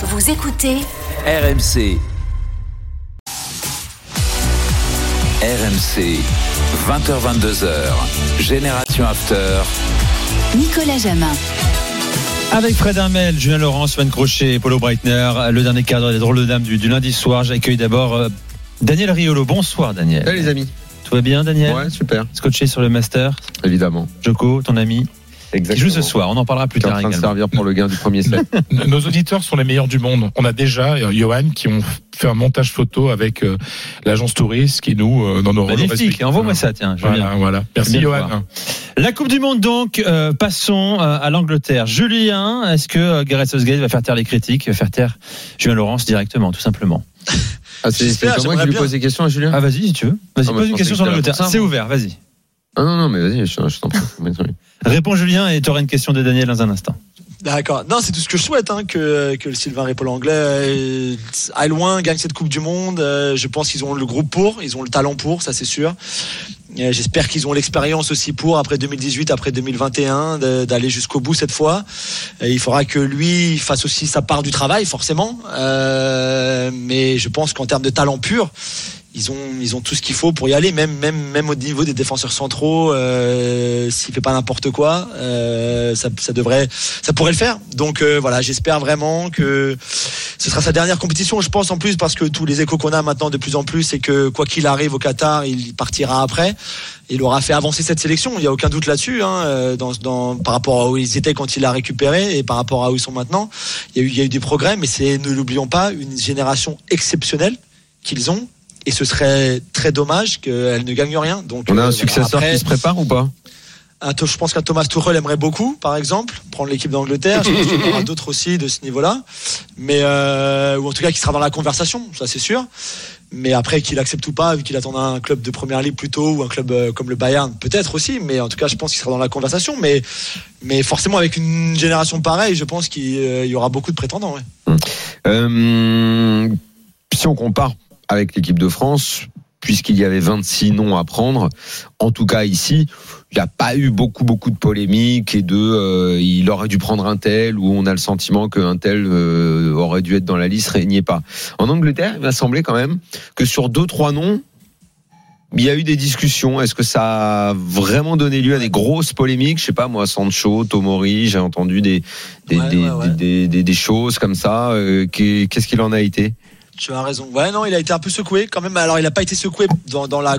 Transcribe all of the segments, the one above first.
Vous écoutez RMC. RMC. 20h22h. Génération After. Nicolas Jamin. Avec Fred Hermel, Julien Laurent, Sven Crochet et Paulo Breitner, le dernier cadre des drôles de dames du, du lundi soir. J'accueille d'abord euh, Daniel Riolo. Bonsoir Daniel. Salut les amis. Tout va bien Daniel? Ouais, super. Scotché sur le master? Évidemment. Joko, ton ami, qui Exactement. joue ce soir. On en parlera plus Qui est en tard train de servir pour le gain du premier set. Nos auditeurs sont les meilleurs du monde. On a déjà, euh, Johan, qui ont fait un montage photo avec euh, l'agence touriste qui nous, euh, dans nos rôles Magnifique. Envoie-moi ça, tiens. je Voilà, voilà. Merci Johan. La Coupe du Monde, donc, euh, passons euh, à l'Angleterre. Julien, est-ce que euh, Gareth Southgate va faire taire les critiques, va faire taire Julien Laurence directement, tout simplement Ah, c'est moi qui lui pose des questions à Julien Ah, vas-y, si tu veux. Vas-y, Ah, moi, pose une question que sur l'Angleterre. C'est ouvert, vas-y. Ah non, non, mais vas-y, je, je t'en prie. Réponds Julien et tu auras une question de Daniel dans un instant. D'accord. Non, c'est tout ce que je souhaite, hein, que, que le Sylvain Ripoll anglais euh, aille loin, gagne cette Coupe du Monde. Euh, je pense qu'ils ont le groupe pour, ils ont le talent pour, ça c'est sûr. Euh, J'espère qu'ils ont l'expérience aussi pour, après 2018, après 2021, de- d'aller jusqu'au bout cette fois. Et il faudra que lui fasse aussi sa part du travail, forcément. Euh, mais je pense qu'en termes de talent pur, ils ont, tout ce qu'il faut pour y aller, même, au niveau des défenseurs centraux. Euh, S'il fait pas n'importe quoi, euh, ça, devrait, ça pourrait le faire. Donc euh, voilà, j'espère vraiment que ce sera sa dernière compétition. Je pense en plus parce que tous les échos qu'on a maintenant de plus en plus, c'est que quoi qu'il arrive au Qatar, il partira après. Il aura fait avancer cette sélection. Il y a aucun doute là-dessus, hein, euh, par rapport à où ils étaient quand il l'a récupéré et par rapport à où ils sont maintenant. Il y a eu, il y a eu des progrès, mais c'est, ne l'oublions pas, une génération exceptionnelle qu'ils ont. Et ce serait très dommage qu'elle ne gagne rien. Donc, On a euh, un voilà. successeur Après, qui se prépare ou pas To- je pense qu'un Thomas Tuchel aimerait beaucoup, par exemple, prendre l'équipe d'Angleterre. Je pense qu'il y en aura d'autres aussi de ce niveau-là. Mais, euh, ou en tout cas, qui sera dans la conversation, ça c'est sûr. Mais après, qu'il accepte ou pas, vu qu'il attend un club de première ligue plutôt, ou un club euh, comme le Bayern, peut-être aussi. Mais en tout cas, je pense qu'il sera dans la conversation. Mais, mais forcément, avec une génération pareille, je pense qu'il euh, y aura beaucoup de prétendants. ouais. Euh, Si on compare avec l'équipe de France, puisqu'il y avait 26 noms à prendre, en tout cas ici, il n'y a pas eu beaucoup beaucoup de polémiques et de euh, il aurait dû prendre un tel ou on a le sentiment qu'un tel euh, aurait dû être dans la liste, régnait pas. En Angleterre, il m'a semblé quand même que sur deux trois noms, il y a eu des discussions. Est-ce que ça a vraiment donné lieu à des grosses polémiques? Je sais pas moi, Sancho, Tomori, j'ai entendu des des, Ouais, des, ouais, ouais. des, choses comme ça. Euh, qu'est- Qu'est-ce qu'il en a été? Tu as raison. Ouais, non, il a été un peu secoué quand même. Alors, il n'a pas été secoué dans, dans la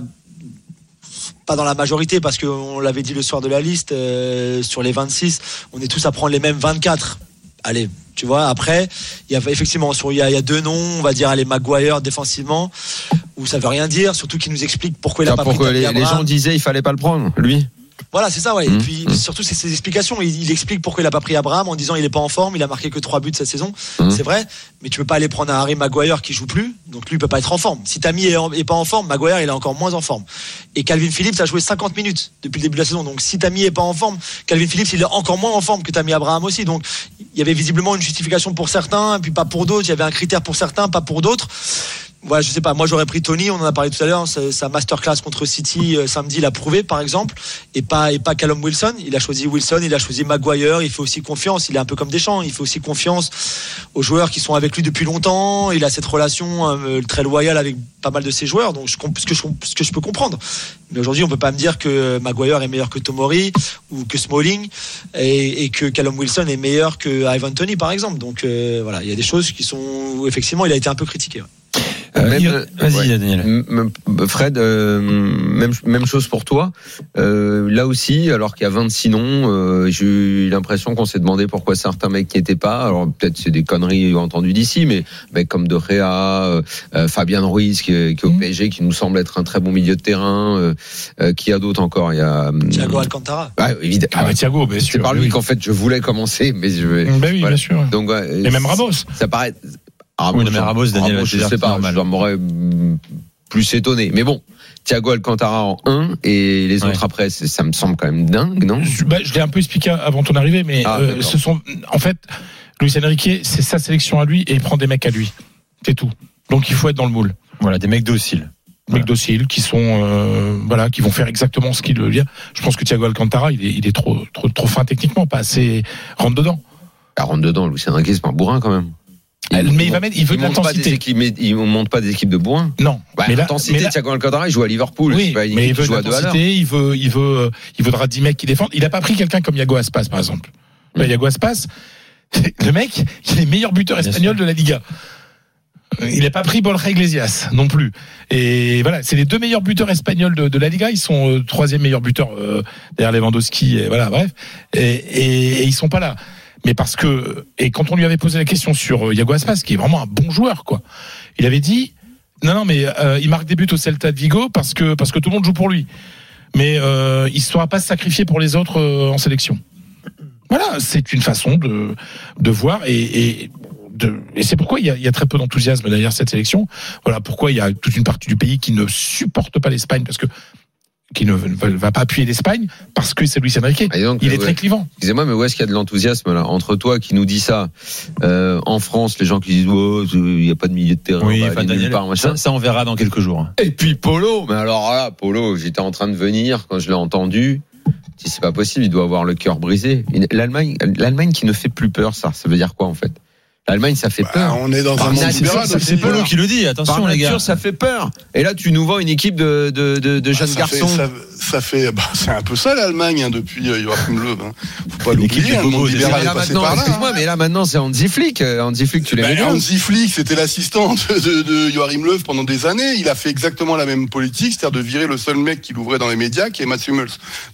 pas dans la majorité parce qu'on l'avait dit le soir de la liste euh, sur les 26, on est tous à prendre les mêmes 24. Allez, tu vois. Après, il y a effectivement sur il y a, il y a deux noms, on va dire allez Maguire défensivement où ça veut rien dire, surtout qu'il nous explique pourquoi il a pas pour pris que Tammy les, les gens disaient il fallait pas le prendre, lui. Voilà, c'est ça, ouais. Mmh, Et puis mmh. surtout, c'est ses explications. Il, il explique pourquoi il a pas pris Abraham en disant il est pas en forme, il a marqué que trois buts cette saison. Mmh. C'est vrai, mais tu peux pas aller prendre un Harry Maguire qui joue plus, donc lui il peut pas être en forme. Si Tammy est, en- est pas en forme, Maguire il est encore moins en forme. Et Calvin Phillips a joué 50 minutes depuis le début de la saison, donc si Tammy est pas en forme, Calvin Phillips il est encore moins en forme que Tammy Abraham aussi. Donc il y avait visiblement une justification pour certains, et puis pas pour d'autres. Il y avait un critère pour certains, pas pour d'autres. Ouais, je sais pas. Moi, j'aurais pris Tony. On en a parlé tout à l'heure. Sa, sa masterclass contre City euh, samedi l'a prouvé, par exemple, et pas et pas Callum Wilson. Il a choisi Wilson. Il a choisi Maguire. Il fait aussi confiance. Il est un peu comme Deschamps. Il fait aussi confiance aux joueurs qui sont avec lui depuis longtemps. Il a cette relation euh, très loyale avec pas mal de ses joueurs. Donc, ce que je, peux comprendre. Mais aujourd'hui, on peut pas me dire que Maguire est meilleur que Tomori ou que Smalling et, que Callum Wilson est meilleur que Ivan Tony, par exemple. Donc, euh, voilà, il y a des choses qui sont effectivement, il a été un peu critiqué. Yo- euh, Vas-y ouais. Daniel. Fred, euh, même, même chose pour toi. Euh, là aussi, alors qu'il y a 26 noms, euh, j'ai eu l'impression qu'on s'est demandé pourquoi certains mecs qui étaient pas. Alors peut-être c'est des conneries entendues d'ici, mais mecs comme De Gea, euh, euh, Fabien Ruiz qui, est- qui est au Mhm. PSG, qui nous semble être un très bon milieu de terrain. Euh, euh, qui a d'autres encore? Il y a Thiago Alcantara. Ouais, évidemment. Ah bah Thiago, bien sûr. c'est par lui oui. qu'en fait je voulais commencer, mais je vais. Ben oui, Voilà. bien sûr. Donc, ouais, Et même Ramos. Ça paraît. Oui, mais Ramos, Daniel, je c'est sais pas, normal. je m'aurais plus étonné. Mais bon, Thiago Alcantara en 1 et les Ouais. autres après, ça me semble quand même dingue, non? Je, bah, je l'ai un peu expliqué avant ton arrivée, mais Ah, euh, ce sont, en fait, Luis Enrique, c'est sa sélection à lui et il prend des mecs à lui. C'est tout. Donc il faut être dans le moule. Voilà, des mecs dociles. Des mecs dociles qui sont, euh, voilà, qui vont faire exactement ce qu'il veut dire. Je pense que Thiago Alcantara, il est, il est trop, trop, trop fin techniquement, pas assez rentre dedans. Elle rentre dedans, Lucien Riquet, c'est pas un bourrin quand même. Mais il va mettre, il veut de pas des l'intensité. il monte pas des équipes de bourrin. Non, Bah, mais l'intensité, Thiago Alcantara, il joue à Liverpool. oui, pas une mais il veut de l'intensité, il veut, il veut, il voudra 10 mecs qui défendent. Il a pas pris quelqu'un comme Yago Aspas, par exemple. Là, Mm. Yago Aspas, le mec, il est meilleur buteur espagnol de la Liga. Il n'a pas pris Borja Iglesias non plus. Et voilà, c'est les deux meilleurs buteurs espagnols de, de la Liga. Ils sont euh, troisième meilleur buteur euh, derrière Lewandowski. Et voilà, bref. Et, et, et ils sont pas là. Mais parce que et quand on lui avait posé la question sur euh, Yago Aspas, qui est vraiment un bon joueur, quoi, il avait dit non, non, mais euh, il marque des buts au Celta de Vigo parce que parce que tout le monde joue pour lui. Mais euh, il ne saura pas se sacrifier pour les autres en sélection. Voilà, c'est une façon de de voir et, et c'est pourquoi il y, a, il y a très peu d'enthousiasme derrière cette sélection. Voilà pourquoi il y a toute une partie du pays qui ne supporte pas l'Espagne parce que qui ne va pas appuyer l'Espagne parce que c'est Luis Enrique. Donc, Il est ouais. très clivant. Excusez-moi, mais où est-ce qu'il y a de l'enthousiasme là? Entre toi qui nous dis ça, euh, en France, les gens qui disent oh, il n'y a pas de milieu de terrain, Oui, nulle Daniel, part, machin. ça, ça, on verra dans quelques jours. Et puis Polo, mais alors là, Polo, j'étais en train de venir quand je l'ai entendu. Je dis, C'est pas possible, il doit avoir le cœur brisé. L'Allemagne, l'Allemagne qui ne fait plus peur, ça, ça veut dire quoi en fait? L'Allemagne, ça fait Bah, peur. on est dans Par un monde nature, libéral. ça aussi, fait peur. hein. Polo qui le dit, Par attention les nature, gars. ça fait peur. Et là, tu nous vends une équipe de, de, de, de Ah, jeunes fait- garçons. ça, ça fait, bah, c'est un peu ça l'Allemagne hein, depuis euh, Joachim Löw. Hein. Faut pas l'oublier. hein, Le monde libéral là, est passé maintenant, par là. excuse-moi, mais là maintenant c'est Hansi Flick. Euh, Hansi Flick, tu l'aimais Ben. Hansi Flick, c'était l'assistant de, de Joachim Löw pendant des années. Il a fait exactement la même politique, c'est-à-dire de virer le seul mec qui l'ouvrait dans les médias, qui est Mats Hummels.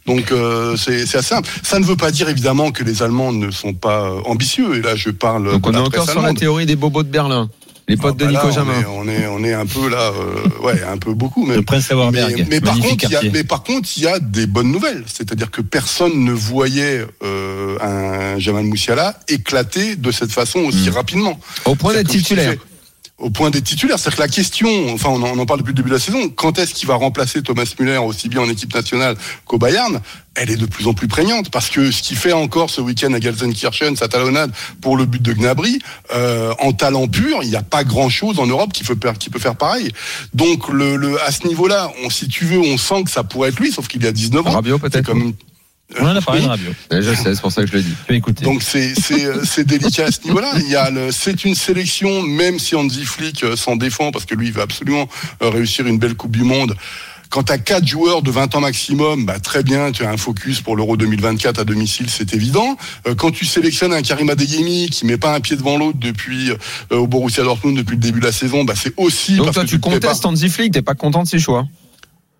Donc euh, c'est assez simple. Ça ne veut pas dire évidemment que les Allemands ne sont pas euh, ambitieux. Et là, je parle Donc on est encore sur la théorie des bobos de Berlin. Les potes Ah, de bah là, Nico on est- On est, on est un peu là, euh, ouais, un peu beaucoup Le même. prince Sauerberg. Mais, mais par contre, il y a, quartier. mais par contre, il y a des bonnes nouvelles. C'est-à-dire que personne ne voyait euh, un Jamal Moussiala éclater de cette façon aussi Mm. rapidement. Au point d'être titulaire. Au point d'être titulaire. C'est-à-dire que la question, enfin, on en, parle depuis le début de la saison, quand est-ce qu'il va remplacer Thomas Müller aussi bien en équipe nationale qu'au Bayern? Elle est de plus en plus prégnante parce que ce qu'il fait encore ce week-end à Gelsenkirchen, sa talonnade pour le but de Gnabry, euh, en talent pur, il n'y a pas grand-chose en Europe qui peut, faire- qui peut faire pareil. Donc le, le, à ce niveau-là, on, si tu veux, on sent que ça pourrait être lui, sauf qu'il y a 19 ans. Rabiot peut-être. On en a parlé Oui. de Rabiot. Je sais, c'est pour ça que je le dis. Écouter. Donc c'est euh, c'est délicat à ce niveau-là. Il y a le c'est une sélection même si Hansi Flick euh, s'en défend parce que lui il veut absolument euh, réussir une belle Coupe du Monde. Quand tu as quatre joueurs de 20 ans maximum, bah très bien, tu as un focus pour l'Euro 2024 à domicile, c'est évident. Quand tu sélectionnes un Karim Adeyemi qui met pas un pied devant l'autre depuis euh, au Borussia Dortmund depuis le début de la saison, bah c'est aussi Donc parce toi, que tu contestes Hansi Flick, t'es pas content de ses choix.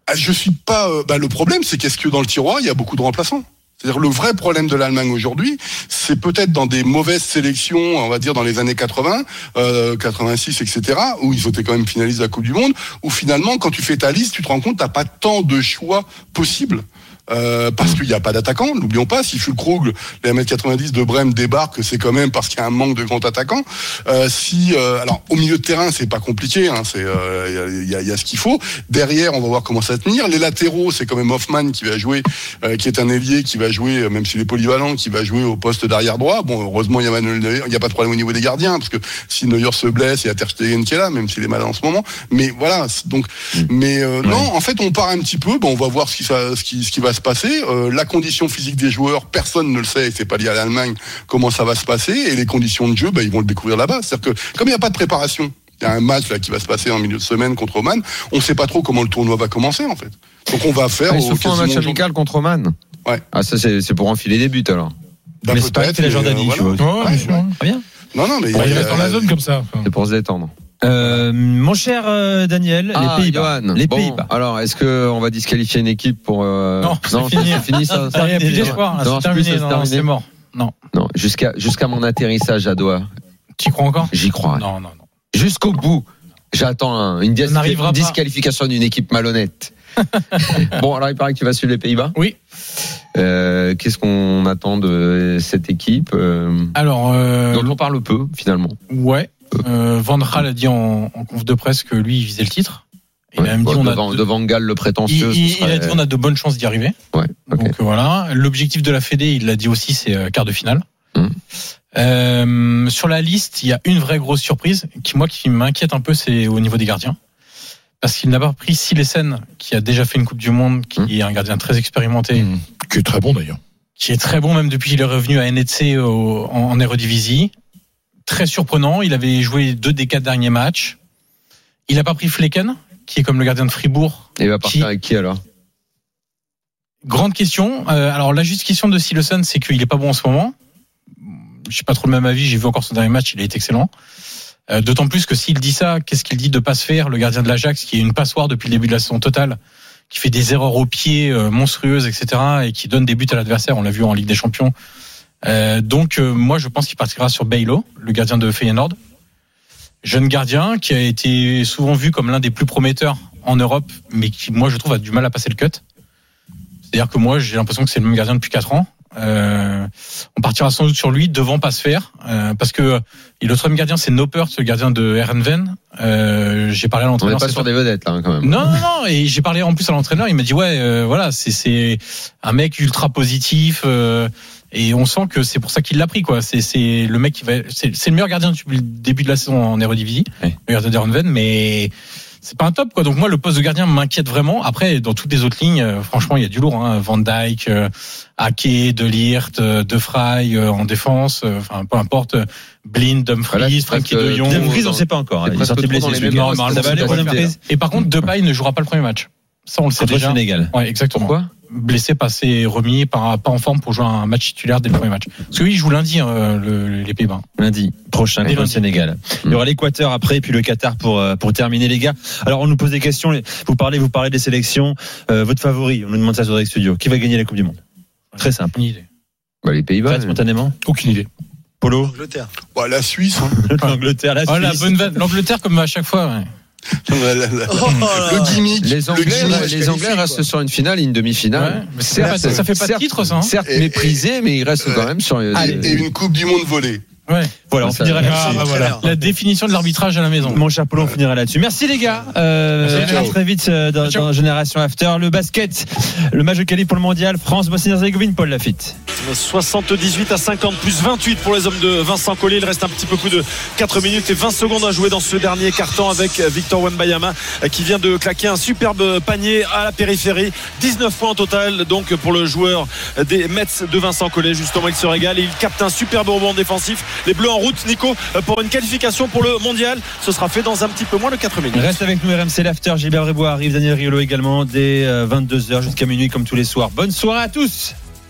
Ah, Je suis pas. euh, bah, le problème, c'est qu'est-ce que dans le tiroir, il y a beaucoup de remplaçants. C'est-à-dire le vrai problème de l'Allemagne aujourd'hui, c'est peut-être dans des mauvaises sélections, on va dire dans les années 80, euh, 86, etc., où ils étaient quand même finalistes de la Coupe du Monde, où finalement, quand tu fais ta liste, tu te rends compte, t'as pas tant de choix possibles. Euh, parce qu'il n'y a pas d'attaquant, n'oublions pas, si Fulkrug, les 1m90 de Brême débarque, c'est quand même parce qu'il y a un manque de grands attaquants. Euh, si, euh, alors au milieu de terrain, c'est pas compliqué, hein, c'est euh, il y, a, il y a ce qu'il faut. Derrière, on va voir comment ça tenir. Les latéraux, c'est quand même Hoffman qui va jouer, euh, qui est un ailier qui va jouer, même s'il est polyvalent, qui va jouer au poste d'arrière droit. Bon, heureusement, il y a Manuel Neuer, il n'y a pas de problème au niveau des gardiens, parce que si Neuer se blesse, il y a Ter Stegen qui est là, même s'il est malade en ce moment. Mais voilà, donc, mais euh, non, en fait, on part un petit peu. Bon, on va voir ce qui, ça- ce qui, ce qui va se passer. Euh, la condition physique des joueurs, personne ne le sait. C'est pas lié à l'Allemagne. Comment ça va se passer Et les conditions de jeu, bah, ils vont le découvrir là-bas. C'est-à-dire que comme il n'y a pas de préparation, il y a un match là qui va se passer en milieu de semaine contre Oman. On ne sait pas trop comment le tournoi va commencer en fait. Donc on va faire. Ah, ils au se font un match amical contre Oman. Ouais. Ah ça c'est c'est pour enfiler des buts alors. Bah, peut-être, fait la mais, Jordanie, euh, tu vois. Ouais, bien sûr. Très bien. Non, non, mais Bon, il euh, reste dans la zone comme ça. Enfin, C'est pour se détendre. Euh, mon cher euh, Daniel, Ah, les Pays-Bas. Johan. Les Bon, Pays-Bas. Alors, est-ce que on va disqualifier une équipe pour euh, Non, c'est fini. c'est fini ça. Il n'y a plus d'espoir, Non, c'est terminé, non, non, mort. Non, Non, jusqu'à jusqu'à mon atterrissage à Doha, tu y crois encore? J'y crois. Non, non, non. Jusqu'au bout, j'attends un- une, dis- disqualification d'une équipe malhonnête. bon, alors il paraît que tu vas suivre les Pays-Bas? Oui. Euh, Qu'est-ce qu'on attend de cette équipe Alors, euh, dont on parle peu finalement? Ouais, euh, Van Gaal a dit en, en conf de presse que lui, il visait le titre. Il Ouais, a même dit on a devant, de- devant Gaal le prétentieux. il- il serait- a dit on a de bonnes chances d'y arriver. Ouais. Donc euh, voilà. L'objectif de la Fédé, il l'a dit aussi, c'est euh, quart de finale. Euh, sur la liste, il y a une vraie grosse surprise qui moi qui m'inquiète un peu, c'est au niveau des gardiens. Parce qu'il n'a pas pris Silesen, qui a déjà fait une Coupe du Monde, qui Mhm. est un gardien très expérimenté, Mmh. Qui est très bon d'ailleurs. qui est très bon même depuis qu'il est revenu à NEC en, en Eredivisie. Très surprenant. Il avait joué deux des quatre derniers matchs. Il n'a pas pris Flecken, qui est comme le gardien de Fribourg. Et il va partir Qui- avec qui alors? Grande question. Euh, alors la justification de Silesen, c'est qu'il est pas bon en ce moment. Je sais pas trop le même avis. J'ai vu encore son dernier match, il a été excellent. Euh, D'autant plus que s'il dit ça, qu'est-ce qu'il dit de pas se faire le gardien de l'Ajax, qui est une passoire depuis le début de la saison totale, qui fait des erreurs au pied euh, monstrueuses, etc., et qui donne des buts à l'adversaire. On l'a vu en Ligue des Champions. Euh, donc euh, moi, je pense qu'il partira sur Baylo, le gardien de Feyenoord, jeune gardien qui a été souvent vu comme l'un des plus prometteurs en Europe, mais qui, moi, je trouve, a du mal à passer le cut. C'est-à-dire que moi, j'ai l'impression que c'est le même gardien depuis 4 ans. Euh, on partira sans doute sur lui devant pas se faire euh, parce que et l'autre gardien c'est Noppert, le gardien de Ehrenven. Euh, j'ai parlé à On n'est l'entraîneur. pas sur des vedettes là hein, quand même. non, non, non. Et j'ai parlé en plus à l'entraîneur. Il m'a dit ouais, euh, voilà, c'est c'est un mec ultra positif. Et on sent que c'est pour ça qu'il l'a pris quoi. C'est c'est le mec qui va. C'est c'est le meilleur gardien depuis le début de la saison en Eredivisie, Ouais. le gardien d'Erenven, mais c'est pas un top quoi. Donc moi le poste de gardien m'inquiète vraiment. Après dans toutes les autres lignes, euh, franchement il y a du lourd. Hein. Van Dijk, euh, Ake, De Ligt, euh, De Vrij euh, en défense. Enfin peu importe. Blind, Dumfries, Frankie De Jong. Dumfries, on ne sait pas encore. C'est Il est sorti blessé. Et par contre Depay ne jouera pas le premier match. Ça on le sait déjà. Sénégal. Ouais, exactement. Pourquoi? Blessé, passé, remis, pas, pas en forme pour jouer un match titulaire dès le premier match. Parce que oui, il joue lundi, hein, le- les Pays-Bas. lundi prochain contre le. Sénégal. Il y aura l'Équateur après, puis le Qatar pour euh, pour terminer les gars. Alors on nous pose des questions. Vous parlez, vous parlez des sélections. Euh, votre favori, on nous demande ça sur Direct Studio. Qui va gagner la Coupe du Monde? Très simple. Une idée. Bah, les Pays-Bas. Très spontanément. Aucune idée. Polo, Angleterre. Bah, la Suisse. hein. l'Angleterre, la Oh, la Suisse. bonne vanne. L'Angleterre, comme à chaque fois. ouais. La- la- la- Oh là le là. gimmick. Les le Anglais, gimmick les Anglais quoi. restent sur une finale, et une Ouais, demi-finale. mais ça, fait pas, ça fait pas de certes- titre, ça. hein. Certes Et- méprisé, mais ils restent quand même sur. Et, et une Coupe du Monde volée. Ouais. Voilà, on Ça- finira Ah, là-dessus. bah Très voilà. La définition de l'arbitrage à la maison. Mon cher Polo, on finira là-dessus. Merci les gars. Euh, Merci, ciao. très vite euh, dans, dans Génération After. Le basket, le match de qualif pour le mondial. France, Bosnie-Herzégovine, Paul Lafitte. 78 à 50 plus 28 pour les hommes de Vincent Collet. Il reste un petit peu plus de 4 minutes et 20 secondes à jouer dans ce dernier carton avec Victor Wembayama euh, qui vient de claquer un superbe panier à la périphérie. 19 points au total donc pour le joueur des Mets de Vincent Collet. Justement, il se régale et il capte un superbe rebond défensif. Les Bleus en route, Nico, euh, pour une qualification pour le mondial. Ce sera fait dans un petit peu moins de 4 minutes. Reste avec nous RMC l'After. Gilbert Rebois arrive, Daniel Riolo également dès 22h jusqu'à minuit comme tous les soirs. Bonne soirée à tous.